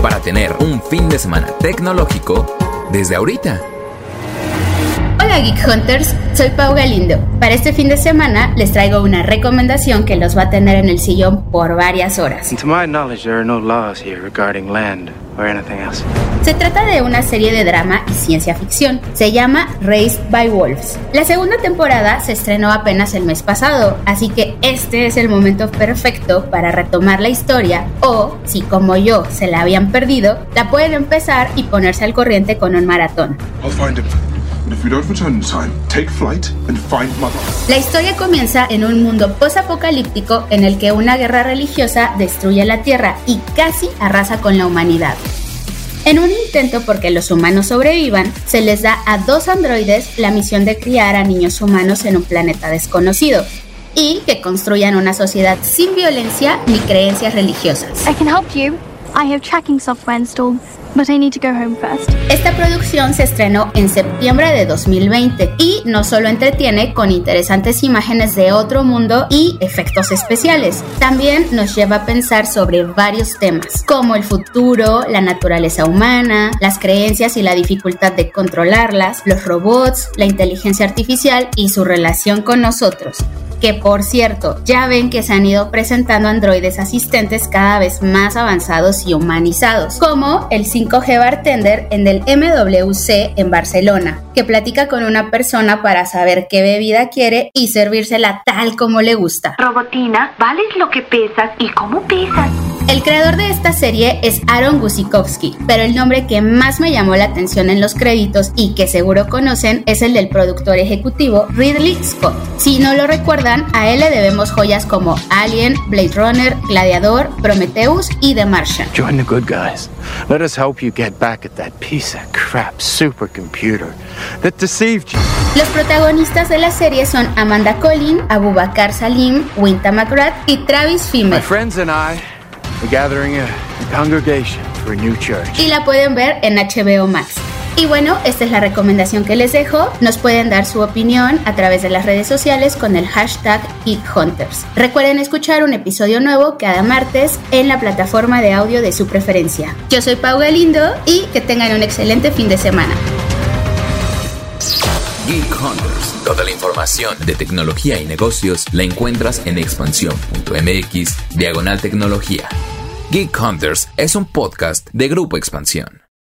para tener un fin de semana tecnológico desde ahorita. Hola Geek Hunters, soy Pau Galindo. Para este fin de semana les traigo una recomendación que los va a tener en el sillón por varias horas. Se trata de una serie de drama y ciencia ficción. Se llama Raised by Wolves. La segunda temporada se estrenó apenas el mes pasado, así que este es el momento perfecto para retomar la historia o, si como yo se la habían perdido, la pueden empezar y ponerse al corriente con un maratón. La historia comienza en un mundo post-apocalíptico en el que una guerra religiosa destruye la Tierra y casi arrasa con la humanidad. En un intento porque los humanos sobrevivan, se les da a dos androides la misión de criar a niños humanos en un planeta desconocido y que construyan una sociedad sin violencia ni creencias religiosas. I can help you. I have tracking software installed. Esta producción se estrenó en septiembre de 2020 y no solo entretiene con interesantes imágenes de otro mundo y efectos especiales, también nos lleva a pensar sobre varios temas, como el futuro, la naturaleza humana, las creencias y la dificultad de controlarlas, los robots, la inteligencia artificial y su relación con nosotros que por cierto, ya ven que se han ido presentando androides asistentes cada vez más avanzados y humanizados, como el 5G Bartender en el MWC en Barcelona, que platica con una persona para saber qué bebida quiere y servírsela tal como le gusta. Robotina, vales lo que pesas y cómo pesas. El creador de esta serie es Aaron Gusikowski, pero el nombre que más me llamó la atención en los créditos y que seguro conocen es el del productor ejecutivo Ridley Scott. Si no lo recuerdan, a él le debemos joyas como Alien, Blade Runner, Gladiador, Prometheus y The Martian. Join the good guys. Let us help you get back at that piece of crap supercomputer that deceived you. Los protagonistas de la serie son Amanda Collin, Abubakar Salim, Winta McGrath y Travis Fimmel. My friends and I gathering a, congregation for a new church. Y la pueden ver en HBO Max. Y bueno, esta es la recomendación que les dejo. Nos pueden dar su opinión a través de las redes sociales con el hashtag Hunters. Recuerden escuchar un episodio nuevo cada martes en la plataforma de audio de su preferencia. Yo soy Pau Galindo y que tengan un excelente fin de semana. Geek Hunters. Toda la información de tecnología y negocios la encuentras en expansión.mx diagonal tecnología. Geek Hunters es un podcast de Grupo Expansión.